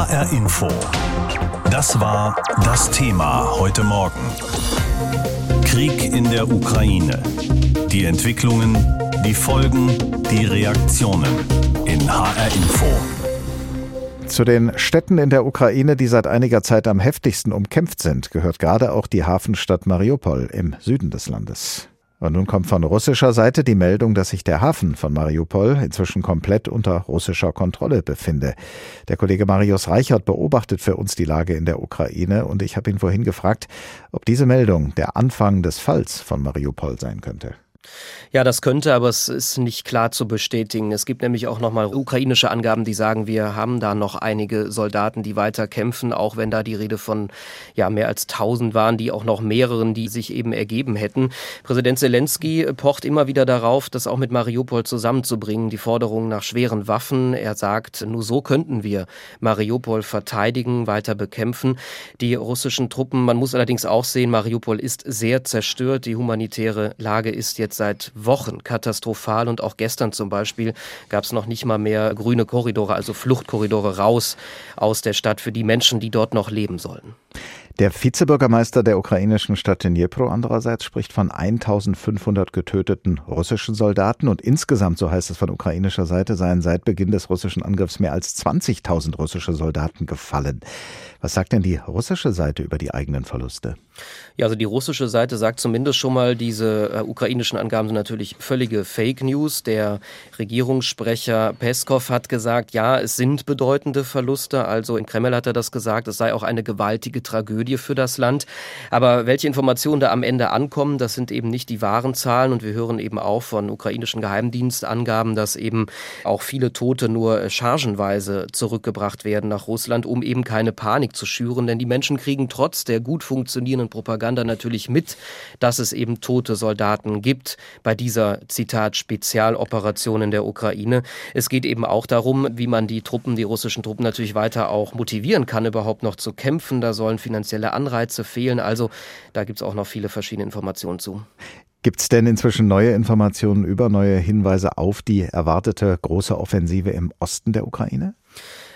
HR Info. Das war das Thema heute Morgen. Krieg in der Ukraine. Die Entwicklungen, die Folgen, die Reaktionen in HR Info. Zu den Städten in der Ukraine, die seit einiger Zeit am heftigsten umkämpft sind, gehört gerade auch die Hafenstadt Mariupol im Süden des Landes. Und nun kommt von russischer Seite die Meldung, dass sich der Hafen von Mariupol inzwischen komplett unter russischer Kontrolle befinde. Der Kollege Marius Reichert beobachtet für uns die Lage in der Ukraine und ich habe ihn vorhin gefragt, ob diese Meldung der Anfang des Falls von Mariupol sein könnte. Ja, das könnte, aber es ist nicht klar zu bestätigen. Es gibt nämlich auch nochmal ukrainische Angaben, die sagen, wir haben da noch einige Soldaten, die weiter kämpfen, auch wenn da die Rede von ja, mehr als tausend waren, die auch noch mehreren, die sich eben ergeben hätten. Präsident Zelensky pocht immer wieder darauf, das auch mit Mariupol zusammenzubringen, die Forderung nach schweren Waffen. Er sagt, nur so könnten wir Mariupol verteidigen, weiter bekämpfen. Die russischen Truppen, man muss allerdings auch sehen, Mariupol ist sehr zerstört. Die humanitäre Lage ist jetzt seit Wochen katastrophal und auch gestern zum Beispiel gab es noch nicht mal mehr grüne Korridore, also Fluchtkorridore raus aus der Stadt für die Menschen, die dort noch leben sollen. Der Vizebürgermeister der ukrainischen Stadt Dnipro andererseits spricht von 1500 getöteten russischen Soldaten und insgesamt, so heißt es von ukrainischer Seite, seien seit Beginn des russischen Angriffs mehr als 20.000 russische Soldaten gefallen. Was sagt denn die russische Seite über die eigenen Verluste? Ja, also die russische Seite sagt zumindest schon mal, diese äh, ukrainischen Angaben sind natürlich völlige Fake News. Der Regierungssprecher Peskov hat gesagt, ja, es sind bedeutende Verluste. Also in Kreml hat er das gesagt, es sei auch eine gewaltige Tragödie für das Land. Aber welche Informationen da am Ende ankommen, das sind eben nicht die wahren Zahlen. Und wir hören eben auch von ukrainischen Geheimdienstangaben, dass eben auch viele Tote nur chargenweise zurückgebracht werden nach Russland, um eben keine Panik zu schüren. Denn die Menschen kriegen trotz der gut funktionierenden Propaganda natürlich mit, dass es eben tote Soldaten gibt bei dieser, Zitat, Spezialoperation in der Ukraine. Es geht eben auch darum, wie man die Truppen, die russischen Truppen natürlich weiter auch motivieren kann, überhaupt noch zu kämpfen. Da sollen finanzielle Anreize fehlen. Also da gibt es auch noch viele verschiedene Informationen zu. Gibt es denn inzwischen neue Informationen über neue Hinweise auf die erwartete große Offensive im Osten der Ukraine?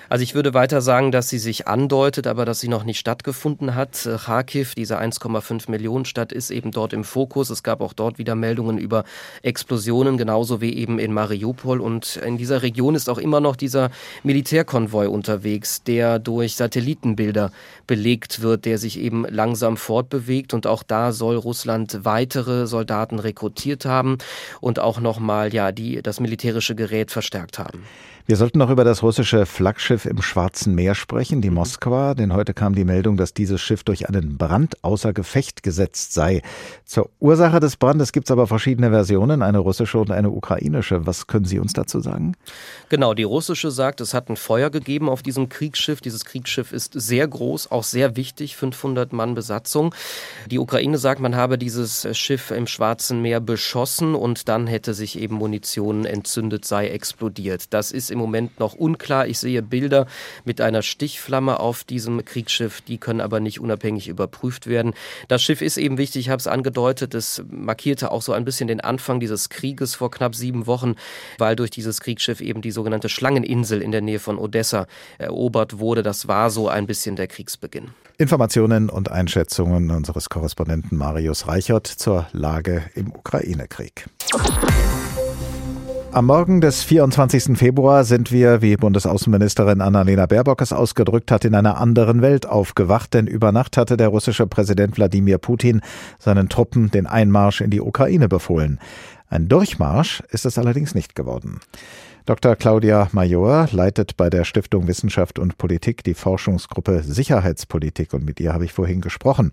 Also ich würde weiter sagen, dass sie sich andeutet, aber dass sie noch nicht stattgefunden hat. Kharkiv, diese 1,5 Millionen Stadt, ist eben dort im Fokus. Es gab auch dort wieder Meldungen über Explosionen, genauso wie eben in Mariupol. Und in dieser Region ist auch immer noch dieser Militärkonvoi unterwegs, der durch Satellitenbilder belegt wird, der sich eben langsam fortbewegt. Und auch da soll Russland weitere Soldaten rekrutiert haben und auch nochmal ja, die, das militärische Gerät verstärkt haben. Wir sollten noch über das russische Flaggschiff im Schwarzen Meer sprechen, die mhm. Moskwa, denn heute kam die Meldung, dass dieses Schiff durch einen Brand außer Gefecht gesetzt sei. Zur Ursache des Brandes gibt es aber verschiedene Versionen, eine russische und eine ukrainische. Was können Sie uns dazu sagen? Genau, die russische sagt, es hat ein Feuer gegeben auf diesem Kriegsschiff. Dieses Kriegsschiff ist sehr groß, auch sehr wichtig, 500 Mann Besatzung. Die Ukraine sagt, man habe dieses Schiff im Schwarzen Meer beschossen und dann hätte sich eben Munition entzündet, sei explodiert. Das ist im Moment noch unklar. Ich sehe Bilder mit einer Stichflamme auf diesem Kriegsschiff, die können aber nicht unabhängig überprüft werden. Das Schiff ist eben wichtig, ich habe es angedeutet, es markierte auch so ein bisschen den Anfang dieses Krieges vor knapp sieben Wochen, weil durch dieses Kriegsschiff eben die sogenannte Schlangeninsel in der Nähe von Odessa erobert wurde. Das war so ein bisschen der Kriegsbeginn. Informationen und Einschätzungen unseres Korrespondenten Marius Reichert zur Lage im Ukraine-Krieg. Am Morgen des 24. Februar sind wir, wie Bundesaußenministerin Annalena Baerbock es ausgedrückt hat, in einer anderen Welt aufgewacht, denn über Nacht hatte der russische Präsident Wladimir Putin seinen Truppen den Einmarsch in die Ukraine befohlen. Ein Durchmarsch ist es allerdings nicht geworden. Dr. Claudia Major leitet bei der Stiftung Wissenschaft und Politik die Forschungsgruppe Sicherheitspolitik und mit ihr habe ich vorhin gesprochen.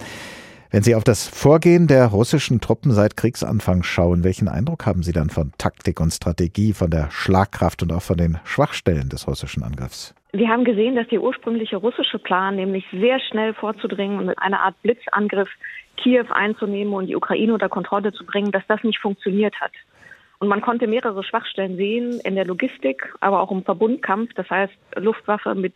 Wenn Sie auf das Vorgehen der russischen Truppen seit Kriegsanfang schauen, welchen Eindruck haben Sie dann von Taktik und Strategie, von der Schlagkraft und auch von den Schwachstellen des russischen Angriffs? Wir haben gesehen, dass der ursprüngliche russische Plan, nämlich sehr schnell vorzudringen und mit einer Art Blitzangriff Kiew einzunehmen und die Ukraine unter Kontrolle zu bringen, dass das nicht funktioniert hat. Und man konnte mehrere Schwachstellen sehen in der Logistik, aber auch im Verbundkampf, das heißt Luftwaffe mit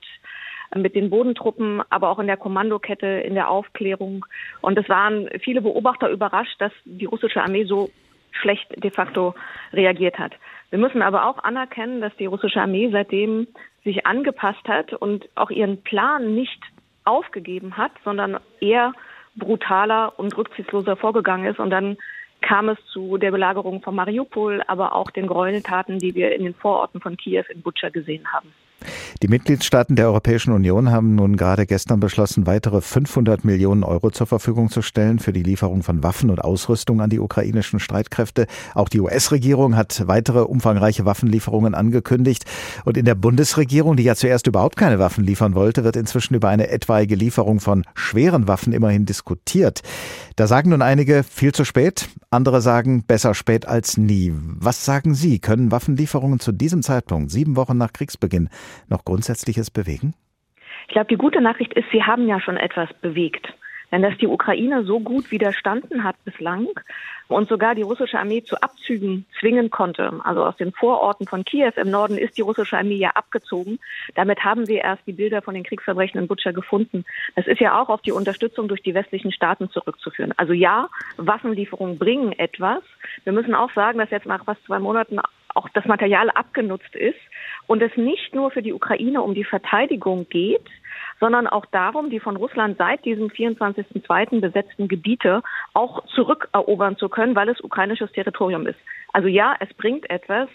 mit den Bodentruppen, aber auch in der Kommandokette, in der Aufklärung. Und es waren viele Beobachter überrascht, dass die russische Armee so schlecht de facto reagiert hat. Wir müssen aber auch anerkennen, dass die russische Armee seitdem sich angepasst hat und auch ihren Plan nicht aufgegeben hat, sondern eher brutaler und rücksichtsloser vorgegangen ist. Und dann kam es zu der Belagerung von Mariupol, aber auch den Gräueltaten, die wir in den Vororten von Kiew in Butscha gesehen haben. Die Mitgliedstaaten der Europäischen Union haben nun gerade gestern beschlossen, weitere 500 Millionen Euro zur Verfügung zu stellen für die Lieferung von Waffen und Ausrüstung an die ukrainischen Streitkräfte. Auch die US-Regierung hat weitere umfangreiche Waffenlieferungen angekündigt. Und in der Bundesregierung, die ja zuerst überhaupt keine Waffen liefern wollte, wird inzwischen über eine etwaige Lieferung von schweren Waffen immerhin diskutiert. Da sagen nun einige viel zu spät, andere sagen besser spät als nie. Was sagen Sie? Können Waffenlieferungen zu diesem Zeitpunkt, sieben Wochen nach Kriegsbeginn, noch Grundsätzliches bewegen? Ich glaube, die gute Nachricht ist, Sie haben ja schon etwas bewegt. Denn dass die Ukraine so gut widerstanden hat bislang und sogar die russische Armee zu Abzügen zwingen konnte, also aus den Vororten von Kiew im Norden ist die russische Armee ja abgezogen. Damit haben wir erst die Bilder von den Kriegsverbrechen in Butscha gefunden. Das ist ja auch auf die Unterstützung durch die westlichen Staaten zurückzuführen. Also ja, Waffenlieferungen bringen etwas. Wir müssen auch sagen, dass jetzt nach fast zwei Monaten auch das Material abgenutzt ist und es nicht nur für die Ukraine um die Verteidigung geht, sondern auch darum, die von Russland seit diesem 24.02. besetzten Gebiete auch zurückerobern zu können, weil es ukrainisches Territorium ist. Also ja, es bringt etwas,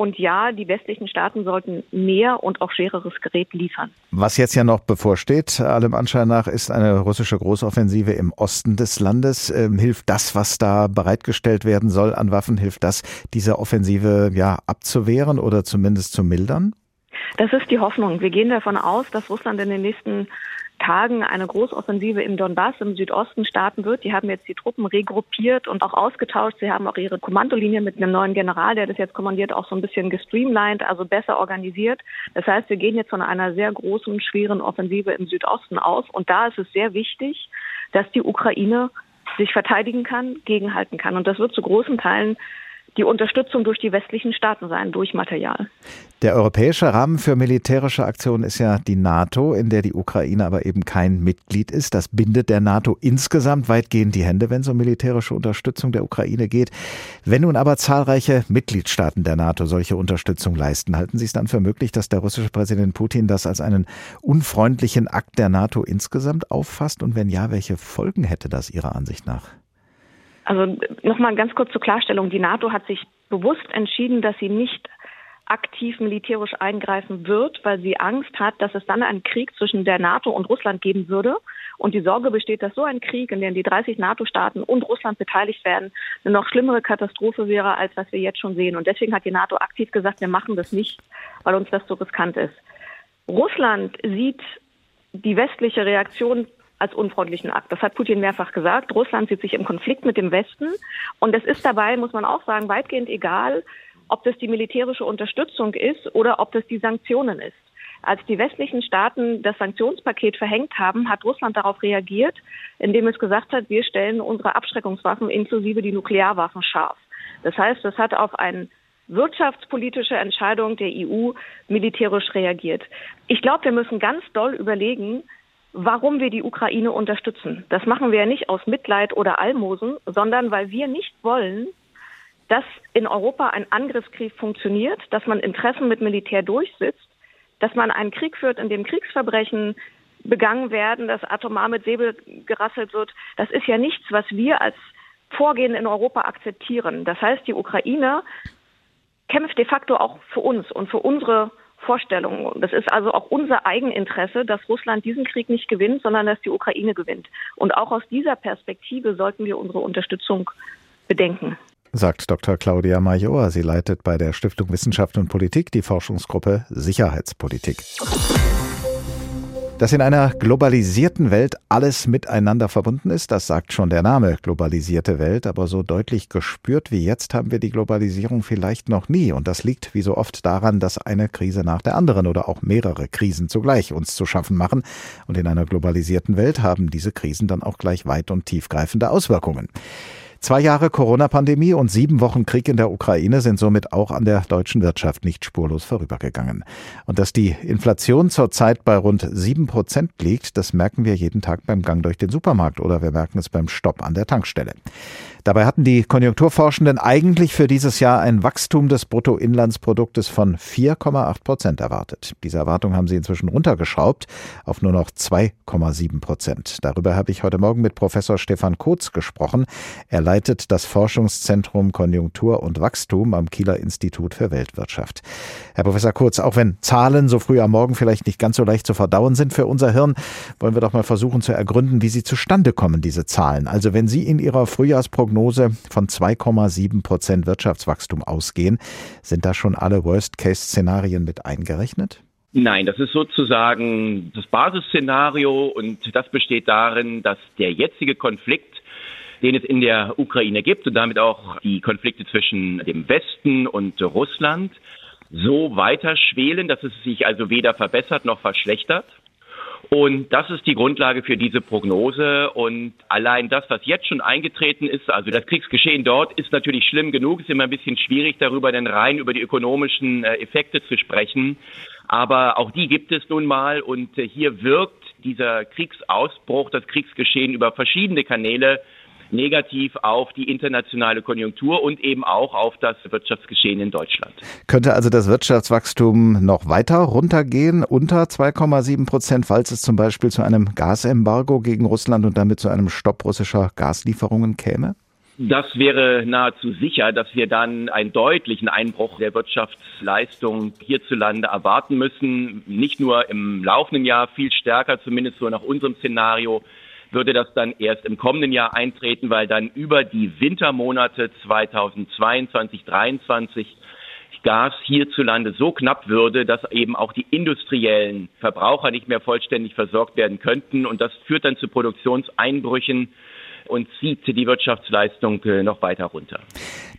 und ja, die westlichen Staaten sollten mehr und auch schwereres Gerät liefern. Was jetzt ja noch bevorsteht, allem Anschein nach, ist eine russische Großoffensive im Osten des Landes. Ähm, hilft das, was da bereitgestellt werden soll an Waffen, hilft das, diese Offensive ja abzuwehren oder zumindest zu mildern? Das ist die Hoffnung. Wir gehen davon aus, dass Russland in den nächsten Tagen eine Großoffensive im Donbass im Südosten starten wird. Die haben jetzt die Truppen regruppiert und auch ausgetauscht. Sie haben auch ihre Kommandolinie mit einem neuen General, der das jetzt kommandiert, auch so ein bisschen gestreamlined, also besser organisiert. Das heißt, wir gehen jetzt von einer sehr großen, schweren Offensive im Südosten aus. Und da ist es sehr wichtig, dass die Ukraine sich verteidigen kann, gegenhalten kann. Und das wird zu großen Teilen die Unterstützung durch die westlichen Staaten sein, durch Material. Der europäische Rahmen für militärische Aktionen ist ja die NATO, in der die Ukraine aber eben kein Mitglied ist. Das bindet der NATO insgesamt weitgehend die Hände, wenn es um militärische Unterstützung der Ukraine geht. Wenn nun aber zahlreiche Mitgliedstaaten der NATO solche Unterstützung leisten, halten Sie es dann für möglich, dass der russische Präsident Putin das als einen unfreundlichen Akt der NATO insgesamt auffasst? Und wenn ja, welche Folgen hätte das Ihrer Ansicht nach? Also nochmal ganz kurz zur Klarstellung. Die NATO hat sich bewusst entschieden, dass sie nicht aktiv militärisch eingreifen wird, weil sie Angst hat, dass es dann einen Krieg zwischen der NATO und Russland geben würde. Und die Sorge besteht, dass so ein Krieg, in dem die 30 NATO-Staaten und Russland beteiligt werden, eine noch schlimmere Katastrophe wäre, als was wir jetzt schon sehen. Und deswegen hat die NATO aktiv gesagt, wir machen das nicht, weil uns das so riskant ist. Russland sieht die westliche Reaktion als unfreundlichen Akt. Das hat Putin mehrfach gesagt. Russland sieht sich im Konflikt mit dem Westen. Und es ist dabei, muss man auch sagen, weitgehend egal, ob das die militärische Unterstützung ist oder ob das die Sanktionen ist. Als die westlichen Staaten das Sanktionspaket verhängt haben, hat Russland darauf reagiert, indem es gesagt hat, wir stellen unsere Abschreckungswaffen inklusive die Nuklearwaffen scharf. Das heißt, das hat auf eine wirtschaftspolitische Entscheidung der EU militärisch reagiert. Ich glaube, wir müssen ganz doll überlegen, warum wir die Ukraine unterstützen. Das machen wir ja nicht aus Mitleid oder Almosen, sondern weil wir nicht wollen, dass in Europa ein Angriffskrieg funktioniert, dass man Interessen mit Militär durchsetzt, dass man einen Krieg führt, in dem Kriegsverbrechen begangen werden, dass atomar mit Säbel gerasselt wird. Das ist ja nichts, was wir als Vorgehen in Europa akzeptieren. Das heißt, die Ukraine kämpft de facto auch für uns und für unsere Vorstellungen. Das ist also auch unser Eigeninteresse, dass Russland diesen Krieg nicht gewinnt, sondern dass die Ukraine gewinnt. Und auch aus dieser Perspektive sollten wir unsere Unterstützung bedenken. Sagt Dr. Claudia Major. Sie leitet bei der Stiftung Wissenschaft und Politik die Forschungsgruppe Sicherheitspolitik. Dass in einer globalisierten Welt alles miteinander verbunden ist, das sagt schon der Name globalisierte Welt, aber so deutlich gespürt wie jetzt haben wir die Globalisierung vielleicht noch nie. Und das liegt wie so oft daran, dass eine Krise nach der anderen oder auch mehrere Krisen zugleich uns zu schaffen machen. Und in einer globalisierten Welt haben diese Krisen dann auch gleich weit und tiefgreifende Auswirkungen. Zwei Jahre Corona-Pandemie und sieben Wochen Krieg in der Ukraine sind somit auch an der deutschen Wirtschaft nicht spurlos vorübergegangen. Und dass die Inflation zurzeit bei rund sieben Prozent liegt, das merken wir jeden Tag beim Gang durch den Supermarkt oder wir merken es beim Stopp an der Tankstelle. Dabei hatten die Konjunkturforschenden eigentlich für dieses Jahr ein Wachstum des Bruttoinlandsproduktes von 4,8 Prozent erwartet. Diese Erwartung haben sie inzwischen runtergeschraubt auf nur noch 2,7 Prozent. Darüber habe ich heute Morgen mit Professor Stefan Kotz gesprochen. Er leitet das Forschungszentrum Konjunktur und Wachstum am Kieler Institut für Weltwirtschaft. Herr Professor Kurz, auch wenn Zahlen so früh am Morgen vielleicht nicht ganz so leicht zu verdauen sind für unser Hirn, wollen wir doch mal versuchen zu ergründen, wie sie zustande kommen, diese Zahlen. Also wenn Sie in Ihrer Frühjahrsprognose von 2,7 Prozent Wirtschaftswachstum ausgehen, sind da schon alle Worst-Case-Szenarien mit eingerechnet? Nein, das ist sozusagen das Basisszenario und das besteht darin, dass der jetzige Konflikt den es in der Ukraine gibt und damit auch die Konflikte zwischen dem Westen und Russland so weiter schwelen, dass es sich also weder verbessert noch verschlechtert. Und das ist die Grundlage für diese Prognose. Und allein das, was jetzt schon eingetreten ist, also das Kriegsgeschehen dort, ist natürlich schlimm genug. Es ist immer ein bisschen schwierig, darüber denn rein über die ökonomischen äh, Effekte zu sprechen. Aber auch die gibt es nun mal. Und äh, hier wirkt dieser Kriegsausbruch, das Kriegsgeschehen über verschiedene Kanäle negativ auf die internationale Konjunktur und eben auch auf das Wirtschaftsgeschehen in Deutschland. Könnte also das Wirtschaftswachstum noch weiter runtergehen, unter 2,7 Prozent, falls es zum Beispiel zu einem Gasembargo gegen Russland und damit zu einem Stopp russischer Gaslieferungen käme? Das wäre nahezu sicher, dass wir dann einen deutlichen Einbruch der Wirtschaftsleistung hierzulande erwarten müssen. Nicht nur im laufenden Jahr, viel stärker, zumindest so nach unserem Szenario, würde das dann erst im kommenden Jahr eintreten, weil dann über die Wintermonate 2022, 2023 Gas hierzulande so knapp würde, dass eben auch die industriellen Verbraucher nicht mehr vollständig versorgt werden könnten. Und das führt dann zu Produktionseinbrüchen und zieht die Wirtschaftsleistung äh, noch weiter runter.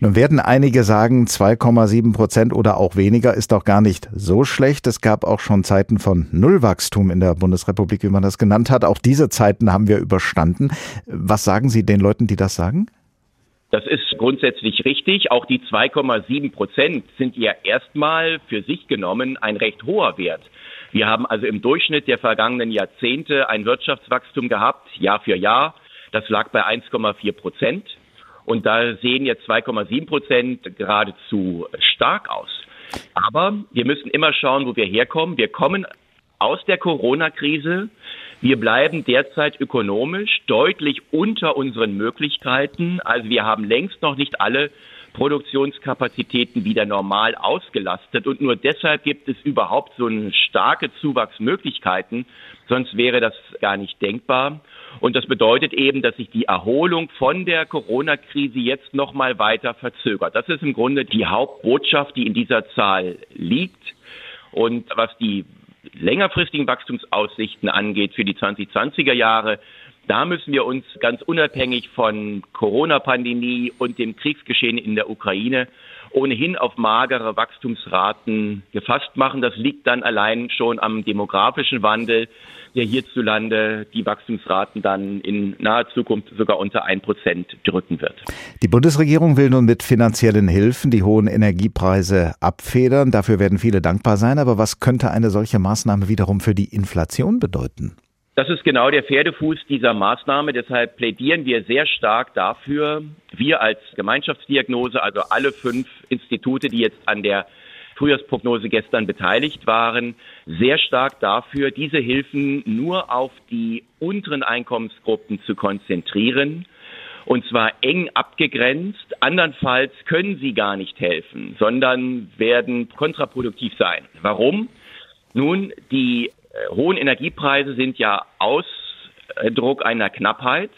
Nun werden einige sagen, 2,7 Prozent oder auch weniger ist doch gar nicht so schlecht. Es gab auch schon Zeiten von Nullwachstum in der Bundesrepublik, wie man das genannt hat. Auch diese Zeiten haben wir überstanden. Was sagen Sie den Leuten, die das sagen? Das ist grundsätzlich richtig. Auch die 2,7 Prozent sind ja erstmal für sich genommen ein recht hoher Wert. Wir haben also im Durchschnitt der vergangenen Jahrzehnte ein Wirtschaftswachstum gehabt, Jahr für Jahr, das lag bei 1,4 Prozent. Und da sehen jetzt 2,7 Prozent geradezu stark aus. Aber wir müssen immer schauen, wo wir herkommen. Wir kommen aus der Corona-Krise. Wir bleiben derzeit ökonomisch deutlich unter unseren Möglichkeiten. Also wir haben längst noch nicht alle Produktionskapazitäten wieder normal ausgelastet. Und nur deshalb gibt es überhaupt so eine starke Zuwachsmöglichkeiten. Sonst wäre das gar nicht denkbar. Und das bedeutet eben, dass sich die Erholung von der Corona-Krise jetzt noch mal weiter verzögert. Das ist im Grunde die Hauptbotschaft, die in dieser Zahl liegt. Und was die längerfristigen Wachstumsaussichten angeht für die 2020er Jahre, da müssen wir uns ganz unabhängig von Corona-Pandemie und dem Kriegsgeschehen in der Ukraine ohnehin auf magere Wachstumsraten gefasst machen. Das liegt dann allein schon am demografischen Wandel, der hierzulande die Wachstumsraten dann in naher Zukunft sogar unter ein Prozent drücken wird. Die Bundesregierung will nun mit finanziellen Hilfen die hohen Energiepreise abfedern. Dafür werden viele dankbar sein. Aber was könnte eine solche Maßnahme wiederum für die Inflation bedeuten? Das ist genau der Pferdefuß dieser Maßnahme. Deshalb plädieren wir sehr stark dafür, wir als Gemeinschaftsdiagnose, also alle fünf Institute, die jetzt an der Frühjahrsprognose gestern beteiligt waren, sehr stark dafür, diese Hilfen nur auf die unteren Einkommensgruppen zu konzentrieren. Und zwar eng abgegrenzt. Andernfalls können sie gar nicht helfen, sondern werden kontraproduktiv sein. Warum? Nun, die hohen Energiepreise sind ja Ausdruck einer Knappheit.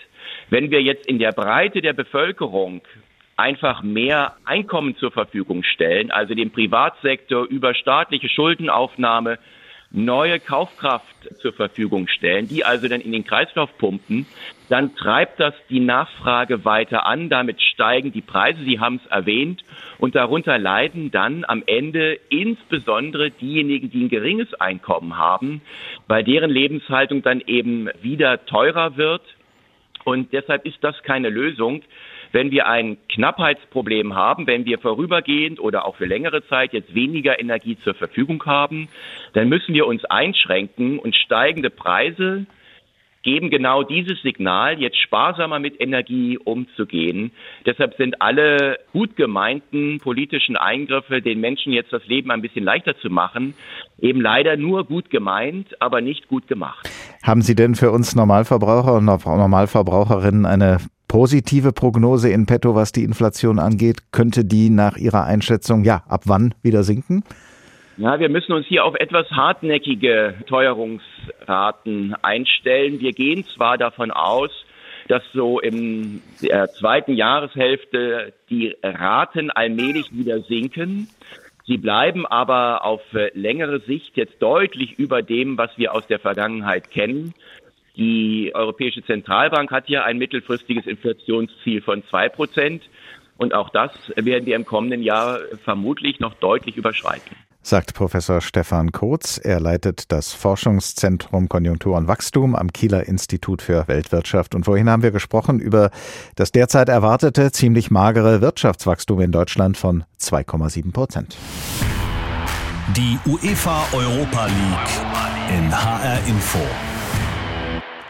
Wenn wir jetzt in der Breite der Bevölkerung einfach mehr Einkommen zur Verfügung stellen, also dem Privatsektor über staatliche Schuldenaufnahme neue Kaufkraft zur Verfügung stellen, die also dann in den Kreislauf pumpen, dann treibt das die Nachfrage weiter an, damit steigen die Preise, Sie haben es erwähnt, und darunter leiden dann am Ende insbesondere diejenigen, die ein geringes Einkommen haben, weil deren Lebenshaltung dann eben wieder teurer wird. Und deshalb ist das keine Lösung. Wenn wir ein Knappheitsproblem haben, wenn wir vorübergehend oder auch für längere Zeit jetzt weniger Energie zur Verfügung haben, dann müssen wir uns einschränken und steigende Preise geben genau dieses Signal, jetzt sparsamer mit Energie umzugehen. Deshalb sind alle gut gemeinten politischen Eingriffe, den Menschen jetzt das Leben ein bisschen leichter zu machen, eben leider nur gut gemeint, aber nicht gut gemacht. Haben Sie denn für uns Normalverbraucher und Normalverbraucherinnen eine positive Prognose in petto, was die Inflation angeht? Könnte die nach Ihrer Einschätzung, ja, ab wann wieder sinken? Ja, wir müssen uns hier auf etwas hartnäckige Teuerungsraten einstellen. Wir gehen zwar davon aus, dass so in der zweiten Jahreshälfte die Raten allmählich wieder sinken. Sie bleiben aber auf längere Sicht jetzt deutlich über dem, was wir aus der Vergangenheit kennen. Die Europäische Zentralbank hat hier ein mittelfristiges Inflationsziel von zwei Prozent. Und auch das werden wir im kommenden Jahr vermutlich noch deutlich überschreiten sagt Professor Stefan Kotz. Er leitet das Forschungszentrum Konjunktur und Wachstum am Kieler Institut für Weltwirtschaft. Und vorhin haben wir gesprochen über das derzeit erwartete ziemlich magere Wirtschaftswachstum in Deutschland von 2,7 Prozent. Die UEFA Europa League in HR Info.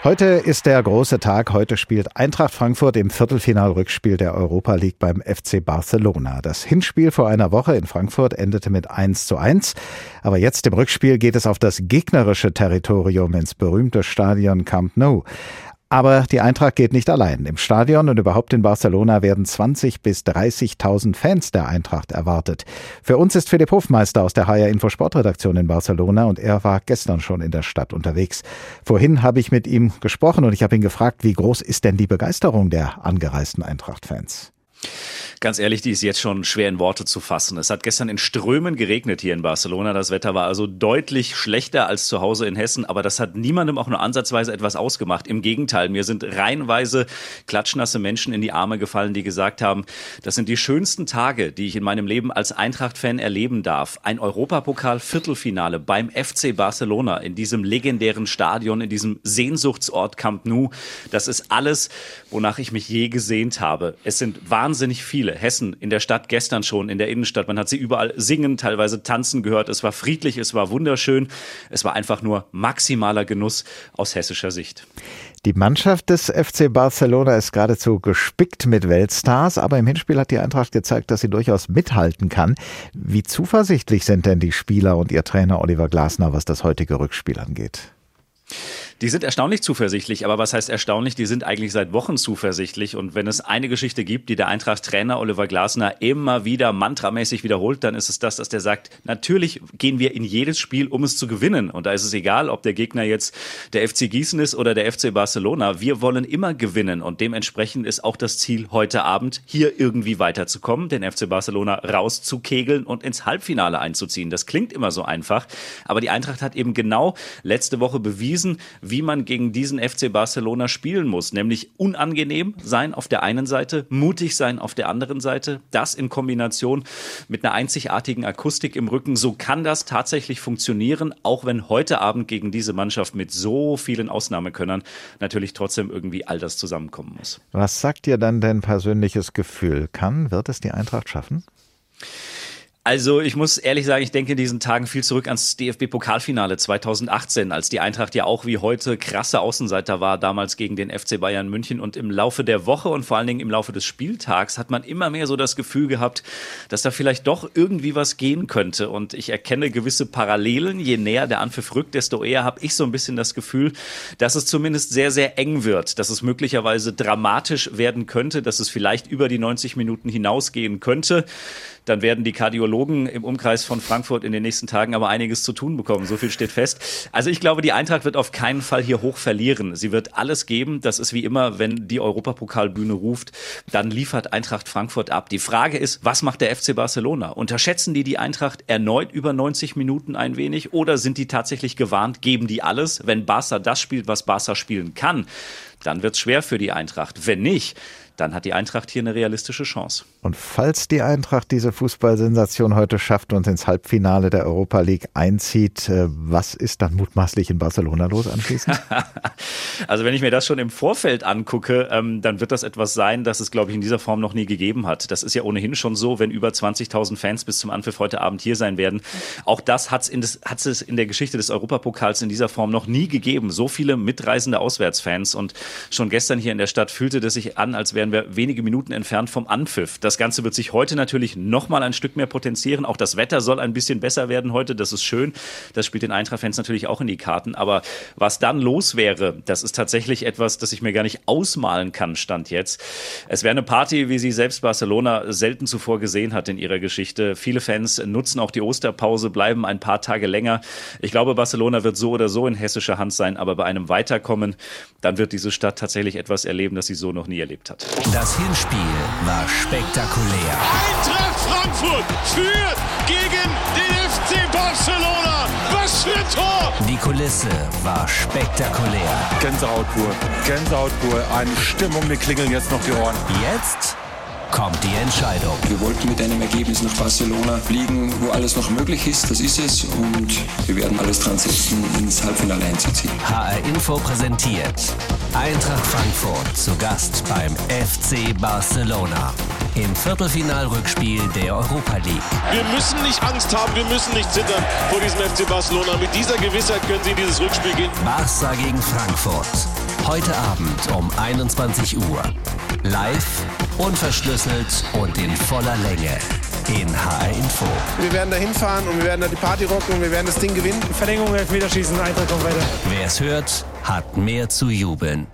Heute ist der große Tag. Heute spielt Eintracht Frankfurt im Viertelfinalrückspiel der Europa League beim FC Barcelona. Das Hinspiel vor einer Woche in Frankfurt endete mit 1 zu 1. Aber jetzt im Rückspiel geht es auf das gegnerische Territorium ins berühmte Stadion Camp Nou. Aber die Eintracht geht nicht allein. Im Stadion und überhaupt in Barcelona werden 20 bis 30.000 Fans der Eintracht erwartet. Für uns ist Philipp Hofmeister aus der HR Info Sportredaktion in Barcelona und er war gestern schon in der Stadt unterwegs. Vorhin habe ich mit ihm gesprochen und ich habe ihn gefragt, wie groß ist denn die Begeisterung der angereisten Eintracht-Fans? Ganz ehrlich, die ist jetzt schon schwer in Worte zu fassen. Es hat gestern in Strömen geregnet hier in Barcelona. Das Wetter war also deutlich schlechter als zu Hause in Hessen, aber das hat niemandem auch nur ansatzweise etwas ausgemacht. Im Gegenteil, mir sind reihenweise klatschnasse Menschen in die Arme gefallen, die gesagt haben, das sind die schönsten Tage, die ich in meinem Leben als Eintracht-Fan erleben darf. Ein Europapokal-Viertelfinale beim FC Barcelona in diesem legendären Stadion, in diesem Sehnsuchtsort Camp Nou. Das ist alles, wonach ich mich je gesehnt habe. Es sind wahnsinnig viele Hessen in der Stadt gestern schon, in der Innenstadt. Man hat sie überall singen, teilweise tanzen gehört. Es war friedlich, es war wunderschön. Es war einfach nur maximaler Genuss aus hessischer Sicht. Die Mannschaft des FC Barcelona ist geradezu gespickt mit Weltstars, aber im Hinspiel hat die Eintracht gezeigt, dass sie durchaus mithalten kann. Wie zuversichtlich sind denn die Spieler und ihr Trainer Oliver Glasner, was das heutige Rückspiel angeht? Die sind erstaunlich zuversichtlich, aber was heißt erstaunlich? Die sind eigentlich seit Wochen zuversichtlich. Und wenn es eine Geschichte gibt, die der Eintracht-Trainer Oliver Glasner immer wieder mantramäßig wiederholt, dann ist es das, dass der sagt, natürlich gehen wir in jedes Spiel, um es zu gewinnen. Und da ist es egal, ob der Gegner jetzt der FC Gießen ist oder der FC Barcelona. Wir wollen immer gewinnen. Und dementsprechend ist auch das Ziel heute Abend, hier irgendwie weiterzukommen, den FC Barcelona rauszukegeln und ins Halbfinale einzuziehen. Das klingt immer so einfach. Aber die Eintracht hat eben genau letzte Woche bewiesen, wie man gegen diesen FC Barcelona spielen muss, nämlich unangenehm sein auf der einen Seite, mutig sein auf der anderen Seite, das in Kombination mit einer einzigartigen Akustik im Rücken. So kann das tatsächlich funktionieren, auch wenn heute Abend gegen diese Mannschaft mit so vielen Ausnahmekönnern natürlich trotzdem irgendwie all das zusammenkommen muss. Was sagt dir dann dein persönliches Gefühl? Kann, wird es die Eintracht schaffen? Also ich muss ehrlich sagen, ich denke in diesen Tagen viel zurück ans DFB-Pokalfinale 2018, als die Eintracht ja auch wie heute krasse Außenseiter war, damals gegen den FC Bayern München. Und im Laufe der Woche und vor allen Dingen im Laufe des Spieltags hat man immer mehr so das Gefühl gehabt, dass da vielleicht doch irgendwie was gehen könnte. Und ich erkenne gewisse Parallelen. Je näher der Anpfiff rückt, desto eher habe ich so ein bisschen das Gefühl, dass es zumindest sehr, sehr eng wird, dass es möglicherweise dramatisch werden könnte, dass es vielleicht über die 90 Minuten hinausgehen könnte dann werden die Kardiologen im Umkreis von Frankfurt in den nächsten Tagen aber einiges zu tun bekommen. So viel steht fest. Also ich glaube, die Eintracht wird auf keinen Fall hier hoch verlieren. Sie wird alles geben. Das ist wie immer, wenn die Europapokalbühne ruft, dann liefert Eintracht Frankfurt ab. Die Frage ist, was macht der FC Barcelona? Unterschätzen die die Eintracht erneut über 90 Minuten ein wenig oder sind die tatsächlich gewarnt, geben die alles? Wenn Barca das spielt, was Barca spielen kann, dann wird es schwer für die Eintracht. Wenn nicht, dann hat die Eintracht hier eine realistische Chance. Und falls die Eintracht diese Fußballsensation heute schafft und ins Halbfinale der Europa League einzieht, äh, was ist dann mutmaßlich in Barcelona los anschließend? also wenn ich mir das schon im Vorfeld angucke, ähm, dann wird das etwas sein, das es, glaube ich, in dieser Form noch nie gegeben hat. Das ist ja ohnehin schon so, wenn über 20.000 Fans bis zum Anpfiff heute Abend hier sein werden. Auch das hat es in der Geschichte des Europapokals in dieser Form noch nie gegeben. So viele mitreisende Auswärtsfans und schon gestern hier in der Stadt fühlte das sich an, als wären wir wenige Minuten entfernt vom Anpfiff. Das Ganze wird sich heute natürlich noch mal ein Stück mehr potenzieren. Auch das Wetter soll ein bisschen besser werden heute. Das ist schön. Das spielt den Eintracht-Fans natürlich auch in die Karten. Aber was dann los wäre, das ist tatsächlich etwas, das ich mir gar nicht ausmalen kann, Stand jetzt. Es wäre eine Party, wie sie selbst Barcelona selten zuvor gesehen hat in ihrer Geschichte. Viele Fans nutzen auch die Osterpause, bleiben ein paar Tage länger. Ich glaube, Barcelona wird so oder so in hessischer Hand sein, aber bei einem Weiterkommen, dann wird diese Stadt tatsächlich etwas erleben, das sie so noch nie erlebt hat. Das Hinspiel war spektakulär. Eintracht Frankfurt führt gegen den FC Barcelona. Was für ein Tor! Die Kulisse war spektakulär. Gänsehaut pur, Gänsehaut pur. Eine Stimmung, mir klingeln jetzt noch die Ohren. Jetzt kommt die Entscheidung. Wir wollten mit einem Ergebnis nach Barcelona fliegen, wo alles noch möglich ist. Das ist es. Und wir werden alles dran setzen, ins Halbfinale einzuziehen. HR Info präsentiert Eintracht Frankfurt zu Gast beim FC Barcelona im Viertelfinalrückspiel der Europa League. Wir müssen nicht Angst haben, wir müssen nicht zittern vor diesem FC Barcelona. Mit dieser Gewissheit können sie in dieses Rückspiel gehen. Barca gegen Frankfurt. Heute Abend um 21 Uhr. Live, unverschlüsselt und in voller Länge. In HR Info. Wir werden da hinfahren und wir werden da die Party rocken und wir werden das Ding gewinnen. Verlängerung, Elfmeterschießen, Eintracht kommt weiter. Wer es hört, hat mehr zu jubeln.